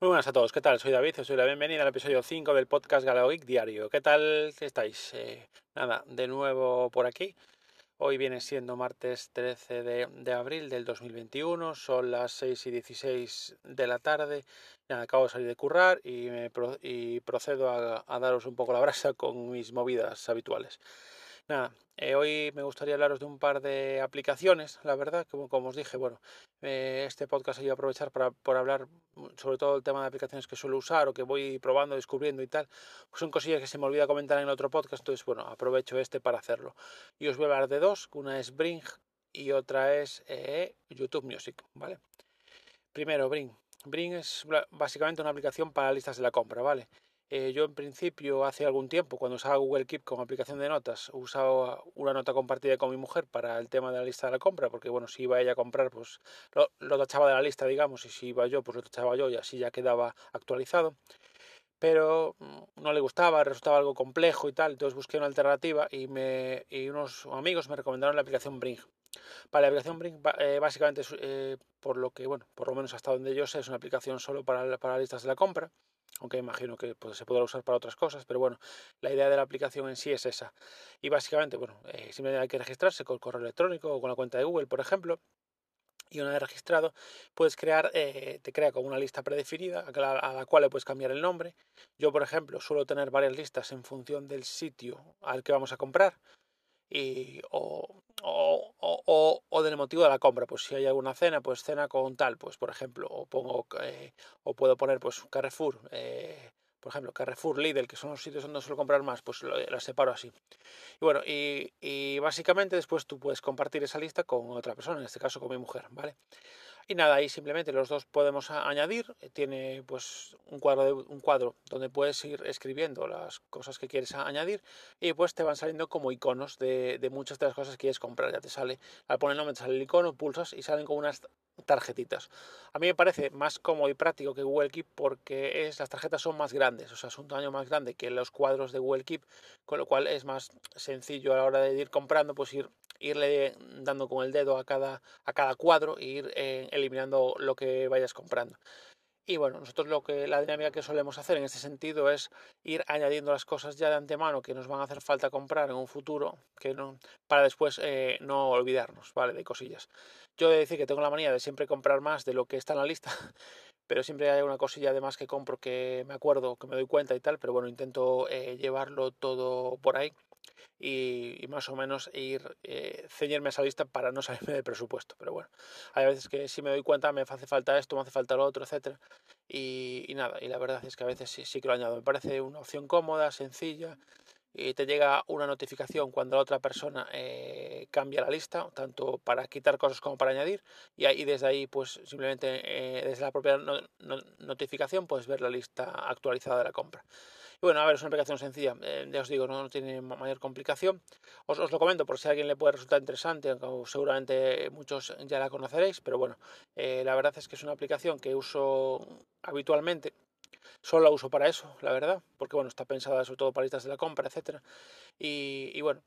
Muy buenas a todos, ¿qué tal? Soy David, os doy la bienvenida al episodio 5 del podcast Galaoic Diario. ¿Qué tal estáis? Eh, nada, de nuevo por aquí. Hoy viene siendo martes 13 de, abril del 2021, son las 6 y 16 de la tarde. Ya acabo de salir de currar y, me y procedo a, a daros un poco la brasa con mis movidas habituales. Nada, eh, hoy me gustaría hablaros de un par de aplicaciones, la verdad, como, como os dije, bueno, eh, este podcast iba a aprovechar para, por hablar sobre todo el tema de aplicaciones que suelo usar o que voy probando, descubriendo y tal. Pues son cosillas que se me olvida comentar en otro podcast, entonces, bueno, aprovecho este para hacerlo. Y os voy a hablar de dos, una es Bring y otra es eh, YouTube Music, ¿vale? Primero, Bring. Bring es básicamente una aplicación para listas de la compra, ¿vale? Eh, yo en principio hace algún tiempo, cuando usaba Google Keep como aplicación de notas, usaba una nota compartida con mi mujer para el tema de la lista de la compra, porque bueno, si iba ella a comprar, pues lo, lo tachaba de la lista, digamos, y si iba yo, pues lo tachaba yo y así ya quedaba actualizado. Pero mm, no le gustaba, resultaba algo complejo y tal, entonces busqué una alternativa y, me, y unos amigos me recomendaron la aplicación Bring. Para la aplicación Bring, eh, básicamente, eh, por lo que, bueno, por lo menos hasta donde yo sé, es una aplicación solo para, para listas de la compra aunque imagino que pues, se podrá usar para otras cosas, pero bueno, la idea de la aplicación en sí es esa. Y básicamente, bueno, eh, simplemente hay que registrarse con el correo electrónico o con la cuenta de Google, por ejemplo. Y una vez registrado, puedes crear, eh, te crea como una lista predefinida a la, cual le puedes cambiar el nombre. Yo, por ejemplo, suelo tener varias listas en función del sitio al que vamos a comprar y, o, o, o, del motivo de la compra. Pues si hay alguna cena, pues cena con tal, pues por ejemplo, o pongo eh, o puedo poner pues Carrefour, eh, por ejemplo, Carrefour, Lidl, que son los sitios donde suelo comprar más, pues las separo así. Y bueno, y, y básicamente después tú puedes compartir esa lista con otra persona, en este caso con mi mujer, ¿vale? Y nada, ahí simplemente los dos podemos añadir. Eh, tiene pues un cuadro, de, un cuadro donde puedes ir escribiendo las cosas que quieres añadir y pues te van saliendo como iconos de, de muchas de las cosas que quieres comprar. Ya te sale, al poner nombre te sale el icono, pulsas y salen como unas tarjetitas. A mí me parece más cómodo y práctico que Google Keep porque es, las tarjetas son más grandes, o sea, es un tamaño más grande que los cuadros de Google Keep, con lo cual es más sencillo a la hora de ir comprando, pues ir irle dando con el dedo a cada, a cada cuadro e ir eh, eliminando lo que vayas comprando. Y bueno, nosotros lo que la dinámica que solemos hacer en este sentido es ir añadiendo las cosas ya de antemano que nos van a hacer falta comprar en un futuro, que no, para después eh, no olvidarnos, ¿vale? De cosillas. Yo de decir que tengo la manía de siempre comprar más de lo que está en la lista, pero siempre hay una cosilla además que compro que me acuerdo, que me doy cuenta y tal, pero bueno, intento eh, llevarlo todo por ahí y, más o menos ir eh, ceñirme a esa lista para no salirme del presupuesto. Pero bueno, hay veces que si me doy cuenta me hace falta esto, me hace falta lo otro, etcétera. Y, nada, y la verdad es que a veces sí, sí que lo añado. Me parece una opción cómoda, sencilla y te llega una notificación cuando la otra persona eh, cambia la lista, tanto para quitar cosas como para añadir, y, ahí, desde ahí, pues simplemente eh, desde la propia notificación puedes ver la lista actualizada de la compra. Bueno, a ver, es una aplicación sencilla, eh, ya os digo, no, tiene mayor complicación. Os, lo comento por si a alguien le puede resultar interesante, aunque seguramente muchos ya la conoceréis, pero bueno, la verdad es que es una aplicación que uso habitualmente Solo la uso para eso, la verdad, porque bueno, está pensada sobre todo para listas de la compra, etcétera. Y bueno,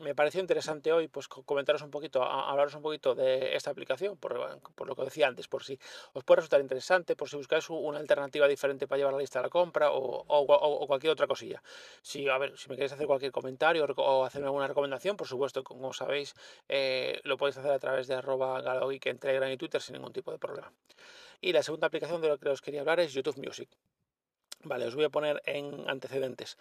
me pareció interesante hoy pues comentaros un poquito, hablaros un poquito de esta aplicación, por, lo que decía antes, por si os puede resultar interesante, por si buscáis una alternativa diferente para llevar la lista de la compra o, cualquier otra cosilla. Si, a ver, si me queréis hacer cualquier comentario o hacerme alguna recomendación, por supuesto, como sabéis, eh, lo podéis hacer a través de arroba galogeek en Telegram y Twitter sin ningún tipo de problema. Y la segunda aplicación de la que os quería hablar es YouTube Music. Vale, os voy a poner en antecedentes.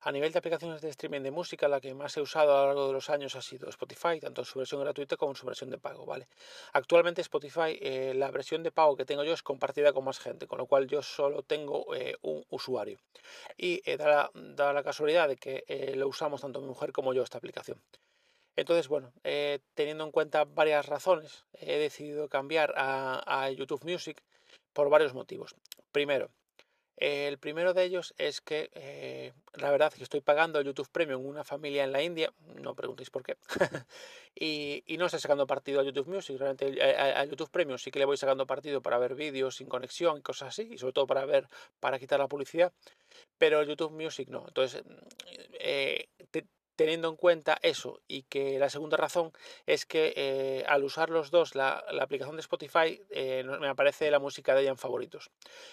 A nivel de aplicaciones de streaming de música, la que más he usado a lo largo de los años ha sido Spotify, tanto su versión gratuita como en su versión de pago, ¿vale? Actualmente Spotify, eh, la versión de pago que tengo yo es compartida con más gente, con lo cual yo solo tengo eh, un usuario. Y eh, da, la, casualidad de que lo usamos tanto mi mujer como yo esta aplicación. Entonces, bueno, teniendo en cuenta varias razones, he decidido cambiar a YouTube Music por varios motivos. Primero, el primero de ellos es que eh, la verdad es que estoy pagando el YouTube Premium una familia en la India, no preguntéis por qué, y, no estoy sacando partido a YouTube Music, realmente a, YouTube Premium sí que le voy sacando partido para ver vídeos sin conexión y cosas así, y sobre todo para ver, para quitar la publicidad, pero YouTube Music no. Entonces, eh, teniendo en cuenta eso y que la segunda razón es que eh, al usar los dos la, aplicación de Spotify eh, me aparece la música de ella en favoritos.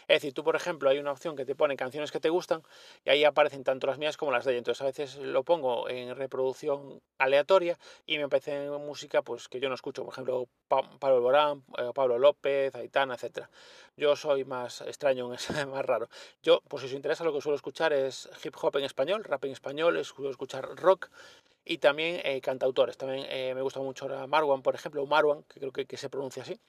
Es decir, tú por ejemplo hay una opción que te pone canciones que te gustan y ahí aparecen tanto las mías como las de ella. Entonces a veces lo pongo en reproducción aleatoria y me aparece música pues que yo no escucho, por ejemplo Pablo Alborán, eh, Pablo López, Aitana, etcétera. Yo soy más extraño, más raro. Yo, pues si os interesa, lo que suelo escuchar es hip hop en español, rap en español, suelo escuchar rock y también eh, cantautores. También eh, me gusta mucho Marwan, por ejemplo, Marwan, que creo que, se pronuncia así.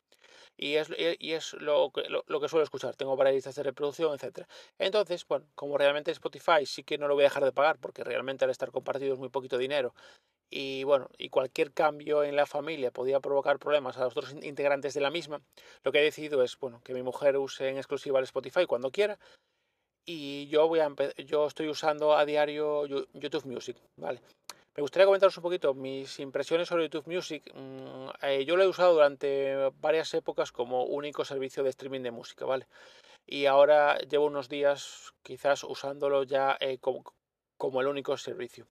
Y es, y es lo, que, lo, que suelo escuchar. Tengo varias listas de reproducción, etc. Entonces, bueno, como realmente Spotify sí que no lo voy a dejar de pagar, porque realmente al estar compartido es muy poquito dinero. Y bueno, y cualquier cambio en la familia podía provocar problemas a los otros integrantes de la misma. Lo que he decidido es, bueno, que mi mujer use en exclusiva el Spotify cuando quiera y yo voy a yo estoy usando a diario YouTube Music, ¿vale? Me gustaría comentaros un poquito mis impresiones sobre YouTube Music. Mm, eh, yo lo he usado durante varias épocas como único servicio de streaming de música, ¿vale? Y ahora llevo unos días quizás usándolo ya eh, como, el único servicio.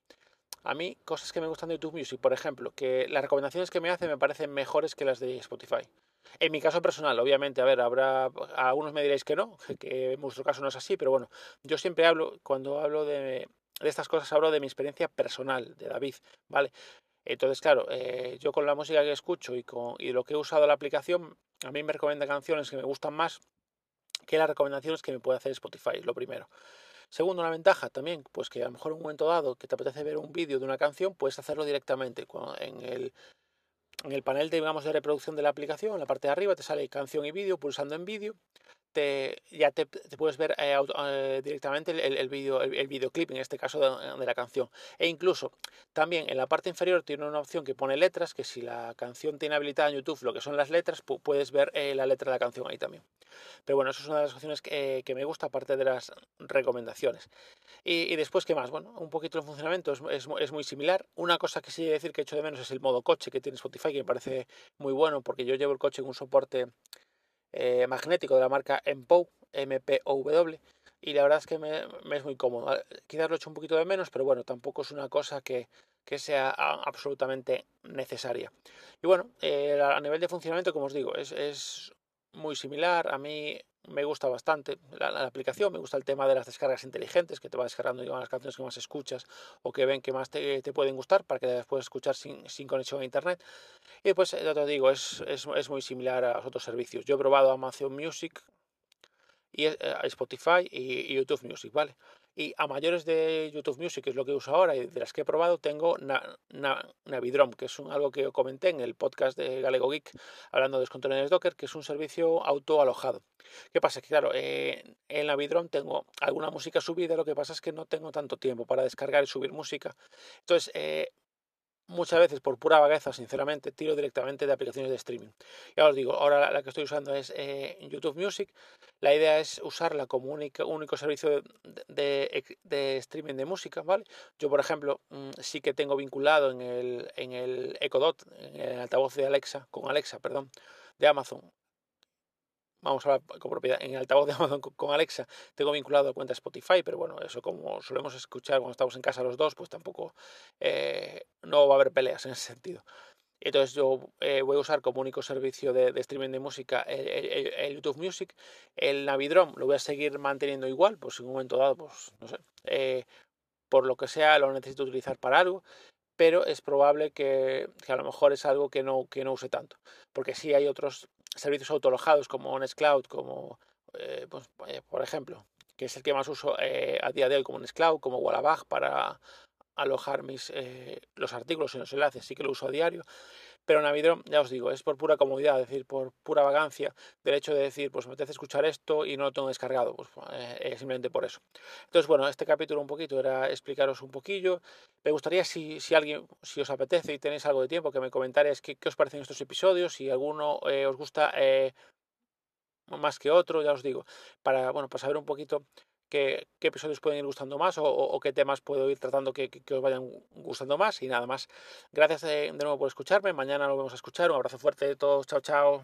A mí, cosas que me gustan de YouTube Music, por ejemplo, que las recomendaciones que me hace me parecen mejores que las de Spotify. En mi caso personal, obviamente, a ver, habrá, algunos me diréis que no, que en vuestro caso no es así, pero bueno, yo siempre hablo, cuando hablo de, estas cosas, hablo de mi experiencia personal, de David, ¿vale? Entonces, claro, eh, yo con la música que escucho y, con, y lo que he usado la aplicación, a mí me recomienda canciones que me gustan más que las recomendaciones que me puede hacer Spotify, lo primero. Segundo, una ventaja también, pues que a lo mejor en un momento dado que te apetece ver un vídeo de una canción, puedes hacerlo directamente en el en el panel de, digamos, de reproducción de la aplicación, en la parte de arriba te sale canción y vídeo, pulsando en vídeo, te, ya te, puedes ver eh, eh, directamente el, vídeo, el, videoclip, en este caso de, la canción. E incluso también en la parte inferior tiene una opción que pone letras, que si la canción tiene habilitada en YouTube lo que son las letras, puedes ver eh, la letra de la canción ahí también. Pero bueno, eso es una de las opciones que, me gusta, aparte de las recomendaciones. Y, después, ¿qué más? Bueno, un poquito el funcionamiento es, es, muy similar. Una cosa que sí decir que echo de menos es el modo coche que tiene Spotify, que me parece muy bueno, porque yo llevo el coche en un soporte eh, magnético de la marca MPOW, MPOW, y la verdad es que me, es muy cómodo. Ah, quizás lo echo un poquito de menos, pero bueno, tampoco es una cosa que, sea absolutamente necesaria. Y bueno, eh, a nivel de funcionamiento, como os digo, es, es muy similar. A mí me gusta bastante la, aplicación, me gusta el tema de las descargas inteligentes, que te va descargando las canciones que más escuchas o que ven que más te, pueden gustar para que las puedas escuchar sin, conexión a internet. Y pues ya te digo, es, es, muy similar a los otros servicios. Yo he probado Amazon Music y eh, Spotify y YouTube Music, ¿vale? Y a mayores de YouTube Music, que es lo que uso ahora y de las que he probado, tengo Navidrom, que es algo que comenté en el podcast de Galego Geek, hablando de contenedores Docker, que es un servicio autoalojado. ¿Qué pasa? Que claro, eh, en Navidrom tengo alguna música subida, lo que pasa es que no tengo tanto tiempo para descargar y subir música. Entonces, eh, muchas veces por pura vagueza, sinceramente, tiro directamente de aplicaciones de streaming. Ya os digo, ahora la, que estoy usando es eh, YouTube Music. La idea es usarla como único, único servicio de, de, streaming de música, ¿vale? Yo, por ejemplo, mm, sí que tengo vinculado en el, en el Echo Dot, en el altavoz de Alexa, con Alexa, perdón, de Amazon, vamos a hablar con propiedad, en el altavoz de Amazon con Alexa tengo vinculado a cuenta Spotify, pero bueno, eso como solemos escuchar cuando estamos en casa los dos, pues tampoco eh, no va a haber peleas en ese sentido. Entonces yo eh, voy a usar como único servicio de, streaming de música el, YouTube Music. El Navidrom lo voy a seguir manteniendo igual, pues en un momento dado, pues no sé, eh, por lo que sea lo necesito utilizar para algo pero es probable que, que, a lo mejor es algo que no, que no use tanto. Porque sí hay otros servicios autolojados como Nextcloud, como eh, pues, eh, por ejemplo, que es el que más uso eh, a día de hoy como Nextcloud, como Wallabag para alojar mis, los artículos y los enlaces, sí que lo uso a diario. Pero Navidrom, ya os digo, es por pura comodidad, es decir, por pura vagancia, del hecho de decir, pues me apetece escuchar esto y no lo tengo descargado, pues eh, simplemente por eso. Entonces, bueno, este capítulo un poquito era explicaros un poquillo. Me gustaría si, si alguien, si os apetece y tenéis algo de tiempo, que me comentarais qué, qué os parecen estos episodios, si alguno eh, os gusta eh, más que otro, ya os digo, para, bueno, para saber un poquito qué, episodios pueden ir gustando más o, qué temas puedo ir tratando que, os vayan gustando más y nada más. Gracias de, de nuevo por escucharme. Mañana lo vamos a escuchar. Un abrazo fuerte a todos. Chao, chao.